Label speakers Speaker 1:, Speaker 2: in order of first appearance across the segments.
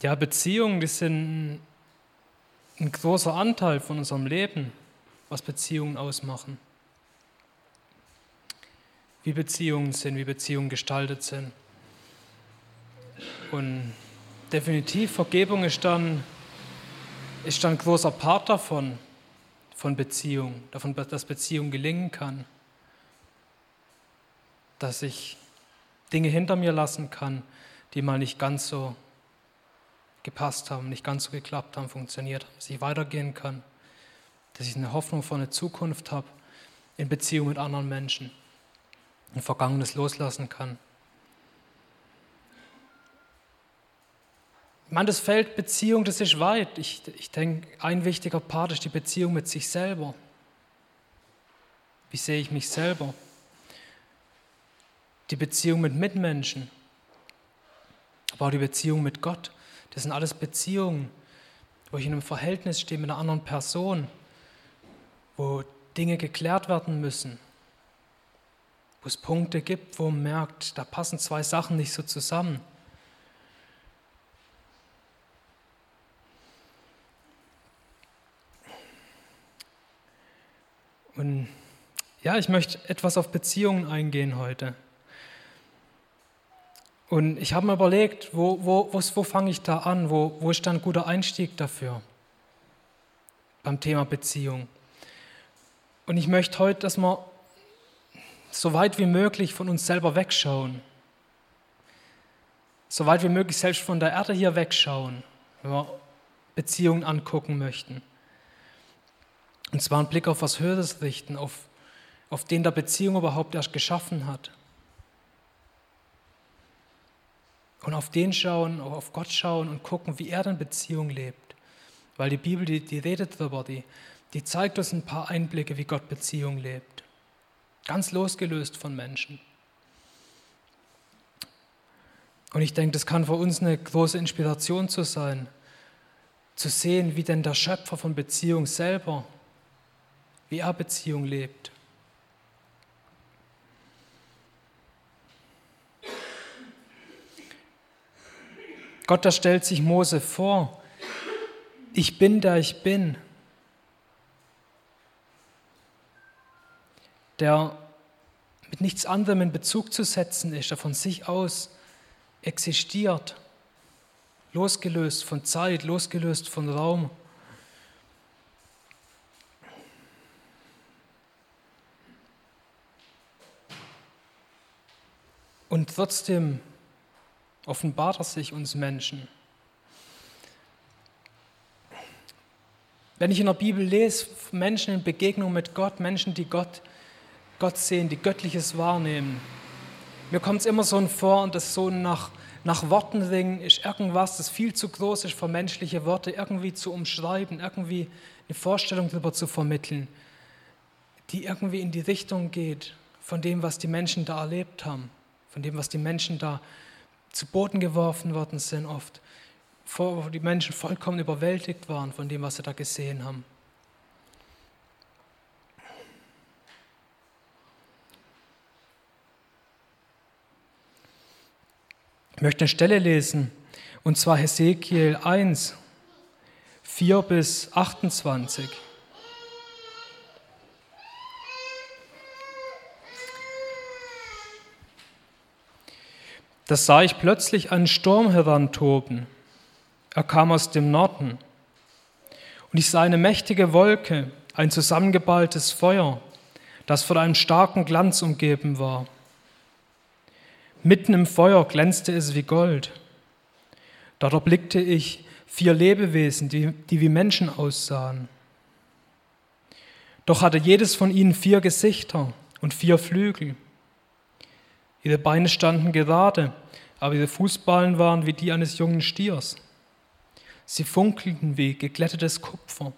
Speaker 1: Ja, Beziehungen, die sind ein großer Anteil von unserem Leben, was Beziehungen ausmachen. Wie Beziehungen sind, wie Beziehungen gestaltet sind. Und definitiv, Vergebung ist dann, ist dann ein großer Part davon, von Beziehung, davon, dass Beziehung gelingen kann. Dass ich Dinge hinter mir lassen kann, die mal nicht ganz so gepasst haben, nicht ganz so geklappt haben, funktioniert haben, dass ich weitergehen kann, dass ich eine Hoffnung für eine Zukunft habe in Beziehung mit anderen Menschen, ein Vergangenes loslassen kann. Ich meine, das Feld Beziehung, das ist weit. Ich, ich denke, ein wichtiger Part ist die Beziehung mit sich selber. Wie sehe ich mich selber? Die Beziehung mit Mitmenschen, aber auch die Beziehung mit Gott. Das sind alles Beziehungen, wo ich in einem Verhältnis stehe mit einer anderen Person, wo Dinge geklärt werden müssen, wo es Punkte gibt, wo man merkt, da passen zwei Sachen nicht so zusammen. Und ja, ich möchte etwas auf Beziehungen eingehen heute. Und ich habe mir überlegt, wo, wo, wo, wo fange ich da an? Wo, wo ist da ein guter Einstieg dafür? Beim Thema Beziehung. Und ich möchte heute, dass wir so weit wie möglich von uns selber wegschauen. So weit wie möglich selbst von der Erde hier wegschauen, wenn wir Beziehungen angucken möchten. Und zwar einen Blick auf was Höheres richten, auf, auf den der Beziehung überhaupt erst geschaffen hat. Und auf den schauen, auf Gott schauen und gucken, wie er in Beziehung lebt. Weil die Bibel, die, die redet darüber, die, die zeigt uns ein paar Einblicke, wie Gott Beziehung lebt. Ganz losgelöst von Menschen. Und ich denke, das kann für uns eine große Inspiration zu sein, zu sehen, wie denn der Schöpfer von Beziehung selber wie er Beziehung lebt. Gott, da stellt sich Mose vor, ich bin der ich bin, der mit nichts anderem in Bezug zu setzen ist, der von sich aus existiert, losgelöst von Zeit, losgelöst von Raum. Und trotzdem offenbart er sich uns Menschen. Wenn ich in der Bibel lese, Menschen in Begegnung mit Gott, Menschen, die Gott, Gott sehen, die Göttliches wahrnehmen, mir kommt es immer so vor, und das so nach, nach Worten ringen, ist irgendwas, das viel zu groß ist für menschliche Worte, irgendwie zu umschreiben, irgendwie eine Vorstellung darüber zu vermitteln, die irgendwie in die Richtung geht von dem, was die Menschen da erlebt haben von dem, was die Menschen da zu Boden geworfen worden sind, oft, wo die Menschen vollkommen überwältigt waren von dem, was sie da gesehen haben. Ich möchte eine Stelle lesen, und zwar Hesekiel 1, 4 bis 28. Da sah ich plötzlich einen Sturm herantoben. Er kam aus dem Norden. Und ich sah eine mächtige Wolke, ein zusammengeballtes Feuer, das von einem starken Glanz umgeben war. Mitten im Feuer glänzte es wie Gold. Dort erblickte ich vier Lebewesen, die, die wie Menschen aussahen. Doch hatte jedes von ihnen vier Gesichter und vier Flügel. Ihre Beine standen gerade, aber ihre Fußballen waren wie die eines jungen Stiers. Sie funkelten wie geglättetes Kupfer.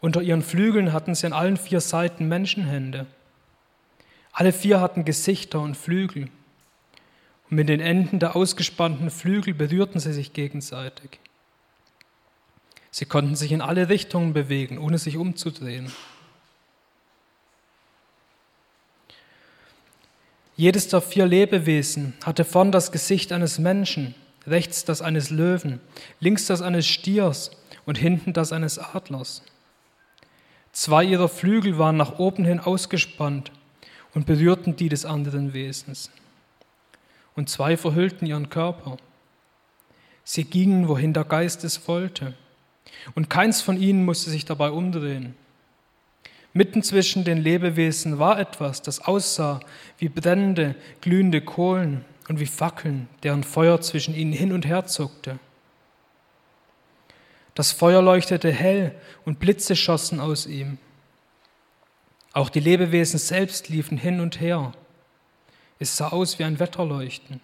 Speaker 1: Unter ihren Flügeln hatten sie an allen vier Seiten Menschenhände. Alle vier hatten Gesichter und Flügel. Und mit den Enden der ausgespannten Flügel berührten sie sich gegenseitig. Sie konnten sich in alle Richtungen bewegen, ohne sich umzudrehen. Jedes der vier Lebewesen hatte vorn das Gesicht eines Menschen, rechts das eines Löwen, links das eines Stiers und hinten das eines Adlers. Zwei ihrer Flügel waren nach oben hin ausgespannt und berührten die des anderen Wesens. Und zwei verhüllten ihren Körper. Sie gingen, wohin der Geist es wollte, und keins von ihnen musste sich dabei umdrehen. Mitten zwischen den Lebewesen war etwas, das aussah wie brennende, glühende Kohlen und wie Fackeln, deren Feuer zwischen ihnen hin und her zuckte. Das Feuer leuchtete hell und Blitze schossen aus ihm. Auch die Lebewesen selbst liefen hin und her. Es sah aus wie ein Wetterleuchten.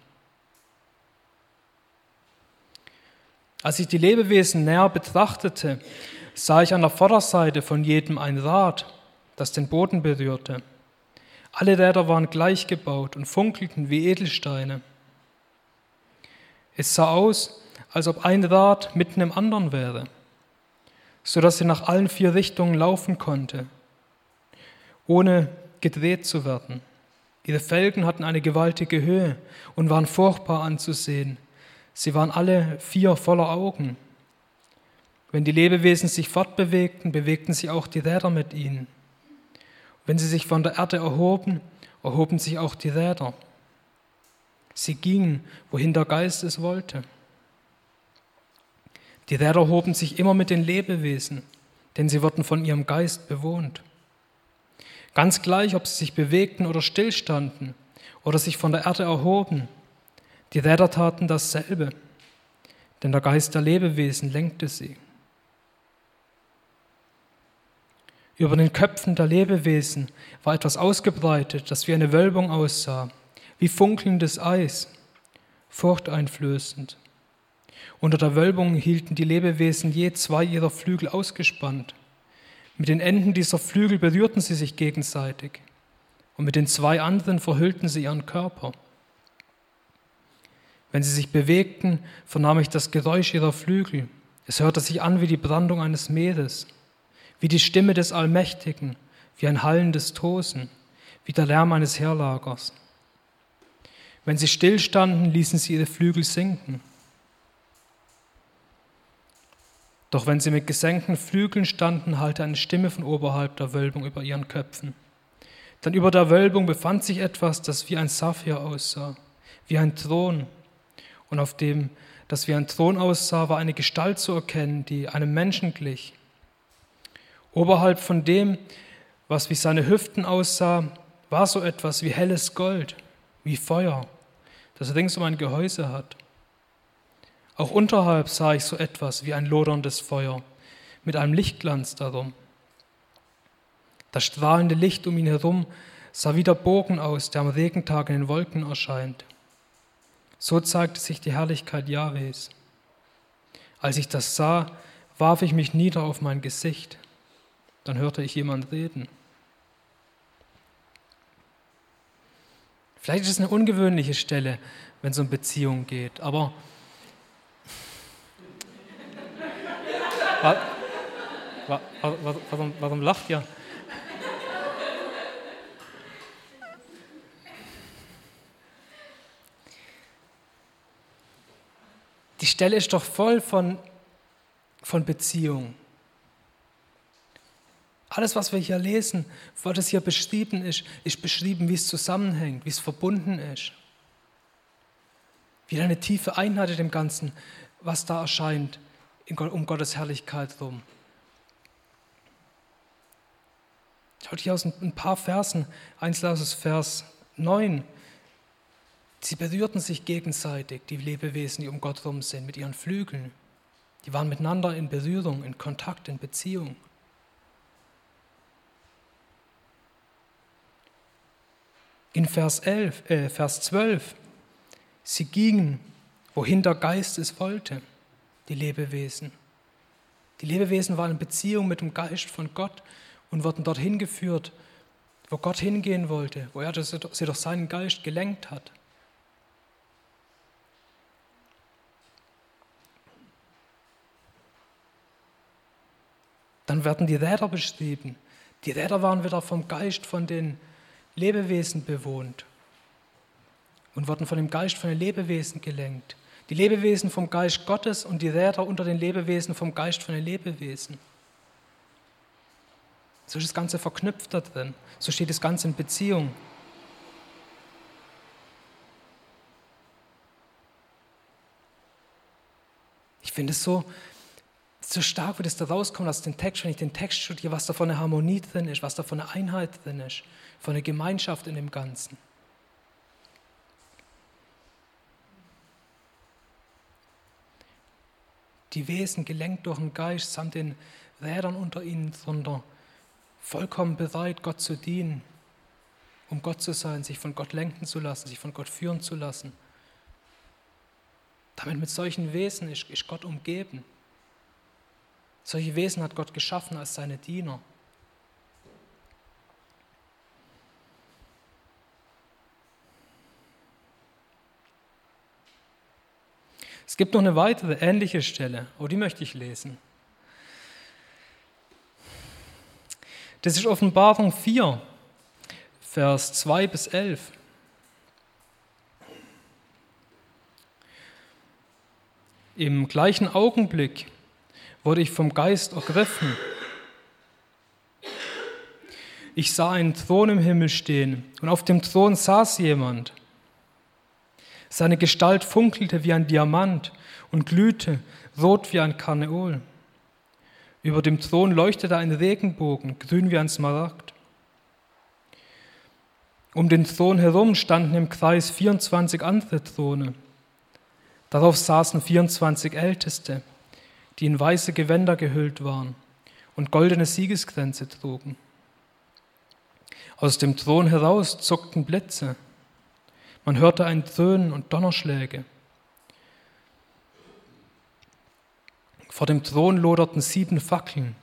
Speaker 1: Als ich die Lebewesen näher betrachtete, sah ich an der Vorderseite von jedem ein Rad, das den Boden berührte. Alle Räder waren gleich gebaut und funkelten wie Edelsteine. Es sah aus, als ob ein Rad mitten im anderen wäre, so dass sie nach allen vier Richtungen laufen konnte, ohne gedreht zu werden. Ihre Felgen hatten eine gewaltige Höhe und waren furchtbar anzusehen. Sie waren alle vier voller Augen. Wenn die Lebewesen sich fortbewegten, bewegten sie auch die Räder mit ihnen. Wenn sie sich von der Erde erhoben, erhoben sich auch die Räder. Sie gingen, wohin der Geist es wollte. Die Räder hoben sich immer mit den Lebewesen, denn sie wurden von ihrem Geist bewohnt. Ganz gleich, ob sie sich bewegten oder stillstanden oder sich von der Erde erhoben, die Räder taten dasselbe, denn der Geist der Lebewesen lenkte sie. Über den Köpfen der Lebewesen war etwas ausgebreitet, das wie eine Wölbung aussah, wie funkelndes Eis, furchteinflößend. Unter der Wölbung hielten die Lebewesen je zwei ihrer Flügel ausgespannt. Mit den Enden dieser Flügel berührten sie sich gegenseitig und mit den zwei anderen verhüllten sie ihren Körper. Wenn sie sich bewegten, vernahm ich das Geräusch ihrer Flügel. Es hörte sich an wie die Brandung eines Meeres wie die Stimme des Allmächtigen, wie ein hallendes Tosen, wie der Lärm eines Heerlagers. Wenn sie stillstanden, ließen sie ihre Flügel sinken. Doch wenn sie mit gesenkten Flügeln standen, hallte eine Stimme von oberhalb der Wölbung über ihren Köpfen. Dann über der Wölbung befand sich etwas, das wie ein Saphir aussah, wie ein Thron. Und auf dem, das wie ein Thron aussah, war eine Gestalt zu erkennen, die einem Menschen glich. Oberhalb von dem, was wie seine Hüften aussah, war so etwas wie helles Gold, wie Feuer, das rings um ein Gehäuse hat. Auch unterhalb sah ich so etwas wie ein loderndes Feuer mit einem Lichtglanz darum. Das strahlende Licht um ihn herum sah wie der Bogen aus, der am Regentag in den Wolken erscheint. So zeigte sich die Herrlichkeit Jahwes. Als ich das sah, warf ich mich nieder auf mein Gesicht dann hörte ich jemand reden. Vielleicht ist es eine ungewöhnliche Stelle, wenn es um Beziehungen geht, aber warum, warum lacht ihr? Die Stelle ist doch voll von, von Beziehung. Alles, was wir hier lesen, was hier beschrieben ist, ist beschrieben, wie es zusammenhängt, wie es verbunden ist. Wie eine tiefe Einheit in dem Ganzen, was da erscheint, um Gottes Herrlichkeit herum. Schaut hier aus ein paar Versen, eins aus Vers 9. Sie berührten sich gegenseitig, die Lebewesen, die um Gott herum sind, mit ihren Flügeln. Die waren miteinander in Berührung, in Kontakt, in Beziehung. In Vers, 11, äh, Vers 12. Sie gingen, wohin der Geist es wollte, die Lebewesen. Die Lebewesen waren in Beziehung mit dem Geist von Gott und wurden dorthin geführt, wo Gott hingehen wollte, wo er sie durch seinen Geist gelenkt hat. Dann werden die Räder beschrieben. Die Räder waren wieder vom Geist von den Lebewesen bewohnt und wurden von dem Geist von den Lebewesen gelenkt. Die Lebewesen vom Geist Gottes und die Räder unter den Lebewesen vom Geist von den Lebewesen. So ist das Ganze verknüpft da drin. So steht das Ganze in Beziehung. Ich finde es so, so stark, wie das da rauskommt aus dem Text, wenn ich den Text studiere, was da von eine Harmonie drin ist, was da von eine Einheit drin ist, von einer Gemeinschaft in dem Ganzen. Die Wesen gelenkt durch den Geist samt den Rädern unter ihnen drunter, vollkommen bereit, Gott zu dienen, um Gott zu sein, sich von Gott lenken zu lassen, sich von Gott führen zu lassen. Damit mit solchen Wesen ist, ist Gott umgeben. Solche Wesen hat Gott geschaffen als seine Diener. Es gibt noch eine weitere ähnliche Stelle, oh, die möchte ich lesen. Das ist Offenbarung 4, Vers 2 bis 11. Im gleichen Augenblick wurde ich vom Geist ergriffen. Ich sah einen Thron im Himmel stehen und auf dem Thron saß jemand. Seine Gestalt funkelte wie ein Diamant und glühte rot wie ein Karneol. Über dem Thron leuchtete ein Regenbogen, grün wie ein Smaragd. Um den Thron herum standen im Kreis 24 andere Throne. Darauf saßen 24 Älteste die in weiße Gewänder gehüllt waren und goldene Siegeskränze trugen. Aus dem Thron heraus zuckten Blitze. Man hörte ein Dröhnen und Donnerschläge. Vor dem Thron loderten sieben Fackeln.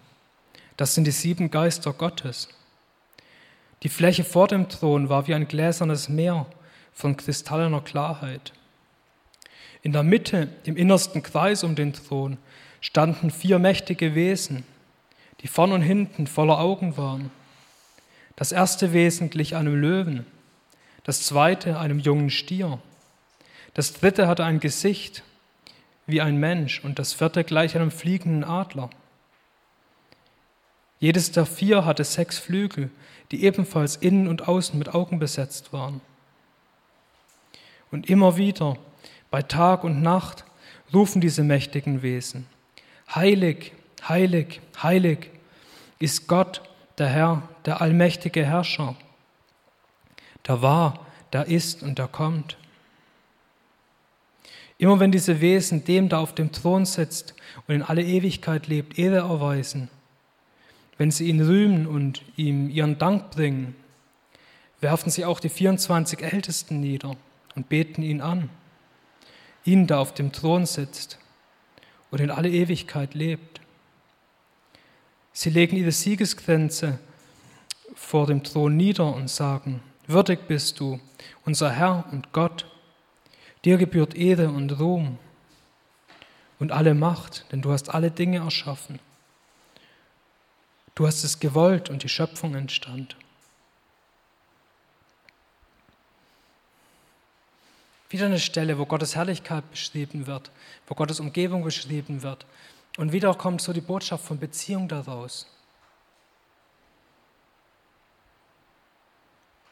Speaker 1: Das sind die sieben Geister Gottes. Die Fläche vor dem Thron war wie ein gläsernes Meer von kristallener Klarheit. In der Mitte, im innersten Kreis um den Thron, standen vier mächtige Wesen, die vorn und hinten voller Augen waren. Das erste Wesen glich einem Löwen, das zweite einem jungen Stier, das dritte hatte ein Gesicht wie ein Mensch und das vierte gleich einem fliegenden Adler. Jedes der vier hatte sechs Flügel, die ebenfalls innen und außen mit Augen besetzt waren. Und immer wieder, bei Tag und Nacht, rufen diese mächtigen Wesen, Heilig, heilig, heilig ist Gott, der Herr, der allmächtige Herrscher, der war, der ist und der kommt. Immer wenn diese Wesen dem, der auf dem Thron sitzt und in alle Ewigkeit lebt, Ehre erweisen, wenn sie ihn rühmen und ihm ihren Dank bringen, werfen sie auch die 24 Ältesten nieder und beten ihn an, ihn, der auf dem Thron sitzt und in alle Ewigkeit lebt. Sie legen ihre Siegesgrenze vor dem Thron nieder und sagen, würdig bist du, unser Herr und Gott, dir gebührt Ehre und Ruhm und alle Macht, denn du hast alle Dinge erschaffen. Du hast es gewollt und die Schöpfung entstand. Wieder eine Stelle, wo Gottes Herrlichkeit beschrieben wird, wo Gottes Umgebung beschrieben wird. Und wieder kommt so die Botschaft von Beziehung daraus.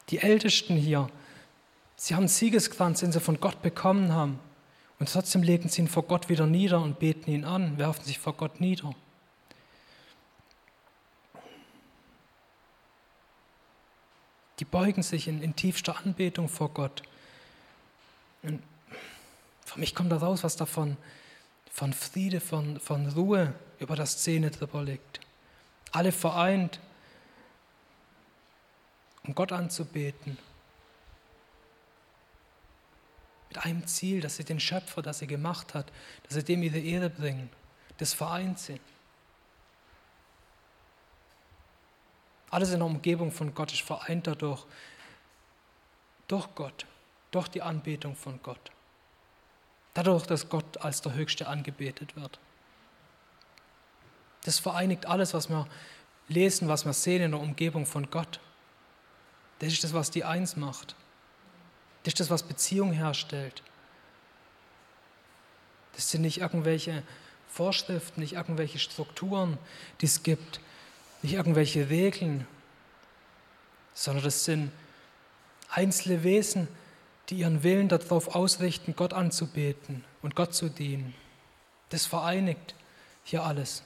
Speaker 1: Die Ältesten hier, sie haben Siegeskranz, den sie von Gott bekommen haben. Und trotzdem legen sie ihn vor Gott wieder nieder und beten ihn an, werfen sich vor Gott nieder. Die beugen sich in, in tiefster Anbetung vor Gott. Und für mich kommt da raus, was davon von Friede, von, von Ruhe über der Szene drüber liegt. Alle vereint, um Gott anzubeten. Mit einem Ziel, dass sie den Schöpfer, das sie gemacht hat, dass sie dem ihre Ehre bringen. Das vereint sie. Alles in der Umgebung von Gott ist vereint dadurch, durch Gott durch die Anbetung von Gott. Dadurch, dass Gott als der Höchste angebetet wird. Das vereinigt alles, was wir lesen, was wir sehen in der Umgebung von Gott. Das ist das, was die Eins macht. Das ist das, was Beziehung herstellt. Das sind nicht irgendwelche Vorschriften, nicht irgendwelche Strukturen, die es gibt, nicht irgendwelche Regeln, sondern das sind einzelne Wesen, die ihren Willen darauf ausrichten, Gott anzubeten und Gott zu dienen. Das vereinigt hier alles.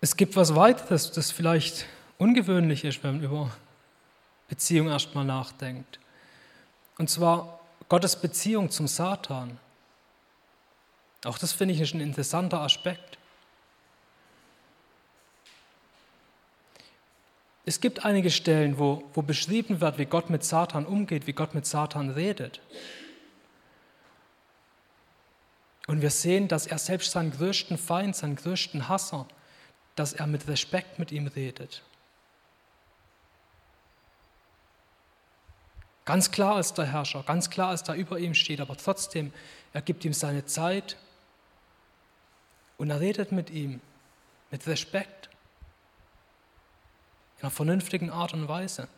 Speaker 1: Es gibt was weiteres, das vielleicht ungewöhnlich ist, wenn man über Beziehung erstmal nachdenkt. Und zwar Gottes Beziehung zum Satan. Auch das finde ich ein interessanter Aspekt. Es gibt einige Stellen, wo, wo beschrieben wird, wie Gott mit Satan umgeht, wie Gott mit Satan redet. Und wir sehen, dass er selbst seinen größten Feind, seinen größten Hasser, dass er mit Respekt mit ihm redet. Ganz klar ist der Herrscher, ganz klar ist er über ihm steht, aber trotzdem, er gibt ihm seine Zeit und er redet mit ihm mit Respekt, in einer vernünftigen Art und Weise.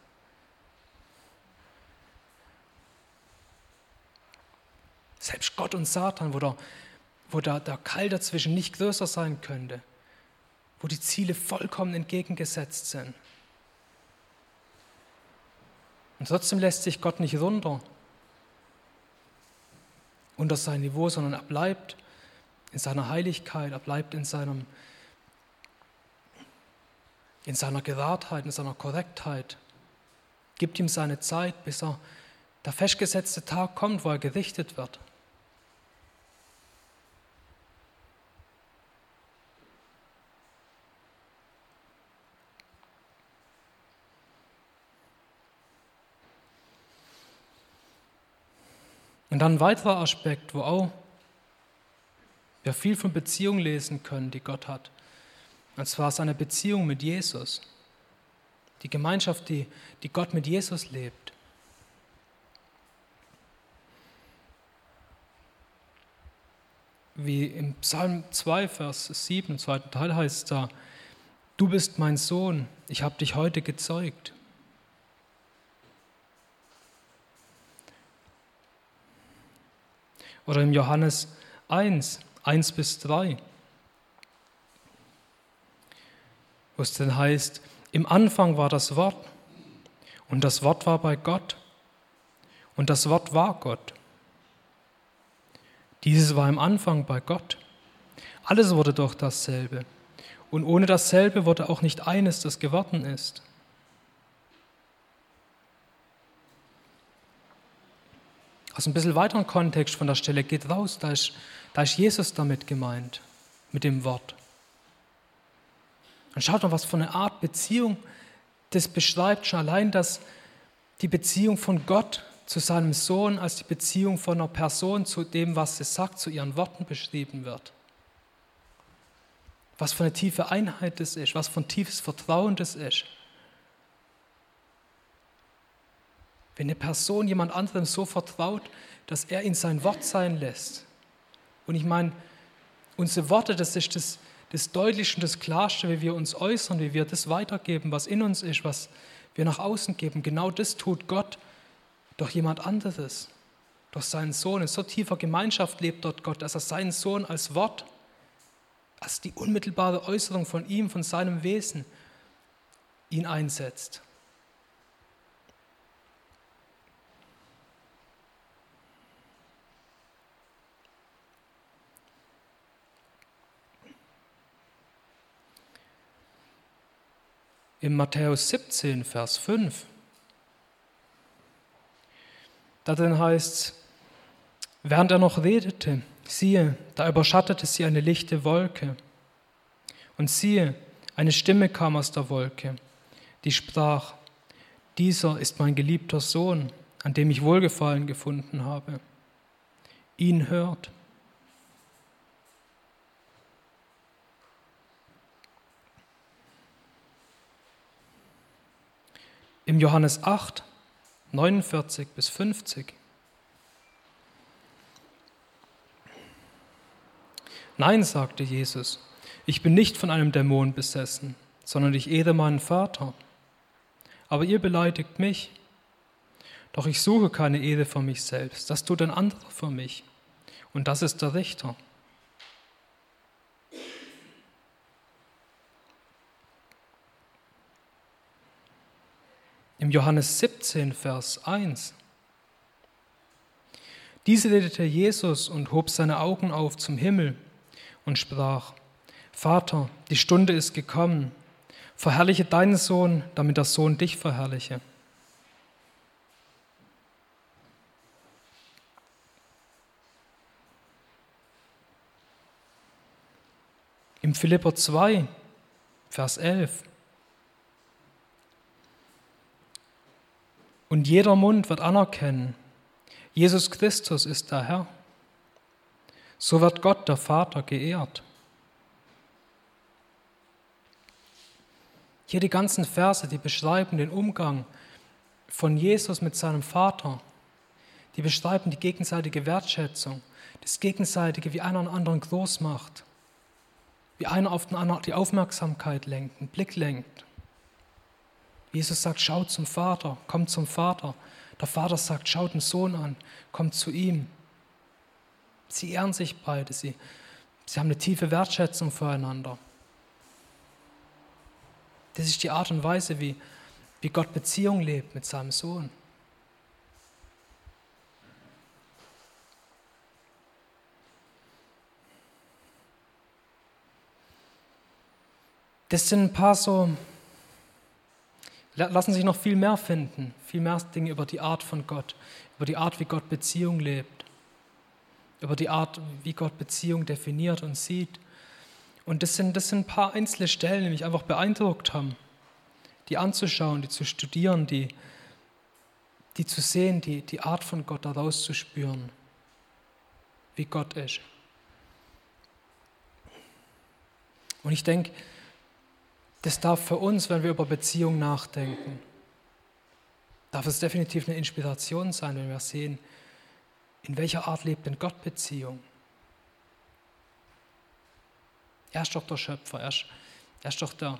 Speaker 1: Selbst Gott und Satan, wo der, wo der, der Keil dazwischen nicht größer sein könnte, wo die Ziele vollkommen entgegengesetzt sind. Und trotzdem lässt sich Gott nicht runter unter sein Niveau, sondern er bleibt in seiner Heiligkeit, er bleibt in, seinem, in seiner Geradheit, in seiner Korrektheit, gibt ihm seine Zeit, bis er der festgesetzte Tag kommt, wo er gerichtet wird. Und dann ein weiterer Aspekt, wo auch wir viel von Beziehungen lesen können, die Gott hat. Und zwar seine Beziehung mit Jesus. Die Gemeinschaft, die, die Gott mit Jesus lebt. Wie im Psalm 2, Vers 7, im zweiten Teil heißt es da, du bist mein Sohn, ich habe dich heute gezeugt. Oder im Johannes 1, 1 bis 3, wo es denn heißt, im Anfang war das Wort und das Wort war bei Gott und das Wort war Gott. Dieses war im Anfang bei Gott. Alles wurde durch dasselbe. Und ohne dasselbe wurde auch nicht eines, das geworden ist. Aus ein bisschen weiteren Kontext von der Stelle geht raus, da ist, da ist Jesus damit gemeint, mit dem Wort. Und schaut mal, was für eine Art Beziehung das beschreibt, schon allein, dass die Beziehung von Gott zu seinem Sohn als die Beziehung von einer Person zu dem, was sie sagt, zu ihren Worten beschrieben wird. Was für eine tiefe Einheit das ist, was für ein tiefes Vertrauen das ist. Wenn eine Person jemand anderem so vertraut, dass er in sein Wort sein lässt. Und ich meine, unsere Worte, das ist das, das Deutlichste und das Klarste, wie wir uns äußern, wie wir das weitergeben, was in uns ist, was wir nach außen geben. Genau das tut Gott durch jemand anderes, durch seinen Sohn. In so tiefer Gemeinschaft lebt dort Gott, dass er seinen Sohn als Wort, als die unmittelbare Äußerung von ihm, von seinem Wesen, ihn einsetzt. In Matthäus 17, Vers 5. Da drin heißt es, während er noch redete, siehe, da überschattete sie eine lichte Wolke. Und siehe, eine Stimme kam aus der Wolke, die sprach, dieser ist mein geliebter Sohn, an dem ich Wohlgefallen gefunden habe. Ihn hört. Im Johannes 8, 49 bis 50. Nein, sagte Jesus, ich bin nicht von einem Dämon besessen, sondern ich ehre meinen Vater. Aber ihr beleidigt mich. Doch ich suche keine Ehre für mich selbst, das tut ein anderer für mich. Und das ist der Richter. Johannes 17, Vers 1. Diese redete Jesus und hob seine Augen auf zum Himmel und sprach, Vater, die Stunde ist gekommen, verherrliche deinen Sohn, damit der Sohn dich verherrliche. Im Philipper 2, Vers 11. Und jeder Mund wird anerkennen, Jesus Christus ist der Herr. So wird Gott, der Vater, geehrt. Hier die ganzen Verse, die beschreiben den Umgang von Jesus mit seinem Vater. Die beschreiben die gegenseitige Wertschätzung, das gegenseitige, wie einer einen anderen groß macht, wie einer auf den anderen die Aufmerksamkeit lenkt, einen Blick lenkt. Jesus sagt, schaut zum Vater, kommt zum Vater. Der Vater sagt, schaut den Sohn an, kommt zu ihm. Sie ehren sich beide, sie, sie haben eine tiefe Wertschätzung füreinander. Das ist die Art und Weise, wie, wie Gott Beziehung lebt mit seinem Sohn. Das sind ein paar so lassen sich noch viel mehr finden, viel mehr Dinge über die Art von Gott, über die Art, wie Gott Beziehung lebt, über die Art, wie Gott Beziehung definiert und sieht. Und das sind, das sind ein paar einzelne Stellen, die mich einfach beeindruckt haben, die anzuschauen, die zu studieren, die, die zu sehen, die, die Art von Gott daraus zu spüren, wie Gott ist. Und ich denke, das darf für uns, wenn wir über Beziehung nachdenken, darf es definitiv eine Inspiration sein, wenn wir sehen, in welcher Art lebt denn Gott Beziehung? Er ist doch der Schöpfer, er ist, er ist doch der,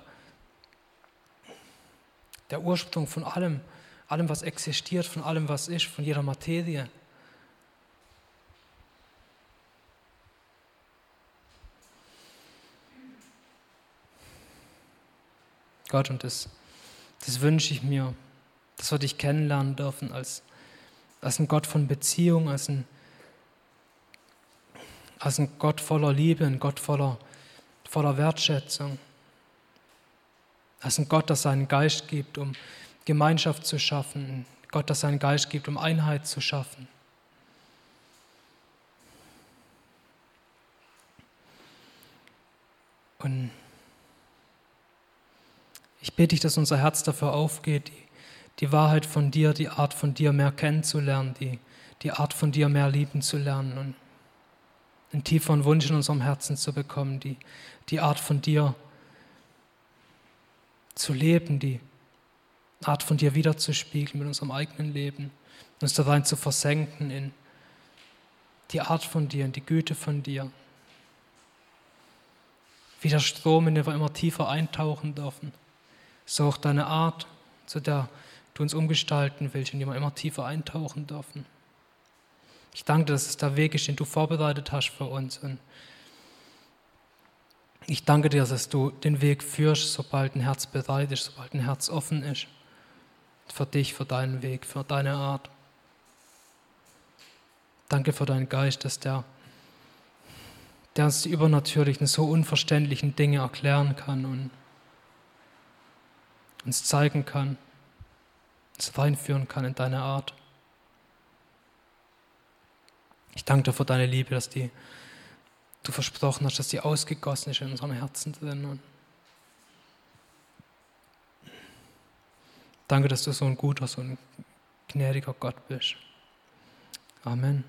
Speaker 1: der Ursprung von allem, allem, was existiert, von allem, was ist, von jeder Materie. Gott, und das, das wünsche ich mir, dass wir dich kennenlernen dürfen als, als ein Gott von Beziehung, als ein, als ein Gott voller Liebe, ein Gott voller, voller Wertschätzung, als ein Gott, der seinen Geist gibt, um Gemeinschaft zu schaffen, ein Gott, der seinen Geist gibt, um Einheit zu schaffen. Und ich bete dich, dass unser Herz dafür aufgeht, die, die Wahrheit von dir, die Art von dir mehr kennenzulernen, die, die Art von dir mehr lieben zu lernen und einen tieferen Wunsch in unserem Herzen zu bekommen, die, die Art von dir zu leben, die Art von dir wiederzuspiegeln mit unserem eigenen Leben, uns da rein zu versenken in die Art von dir, in die Güte von dir. Wie der Strom, in den wir immer tiefer eintauchen dürfen so auch deine Art, zu der du uns umgestalten willst, in die wir immer tiefer eintauchen dürfen. Ich danke dir, dass es der Weg ist, den du vorbereitet hast für uns. Und ich danke dir, dass du den Weg führst, sobald ein Herz bereit ist, sobald ein Herz offen ist. Für dich, für deinen Weg, für deine Art. Danke für deinen Geist, dass der, der uns die übernatürlichen, so unverständlichen Dinge erklären kann und uns zeigen kann, uns reinführen kann in deine Art. Ich danke dir für deine Liebe, dass die, du versprochen hast, dass die ausgegossen ist in unserem Herzen drin. danke, dass du so ein guter, so ein gnädiger Gott bist. Amen.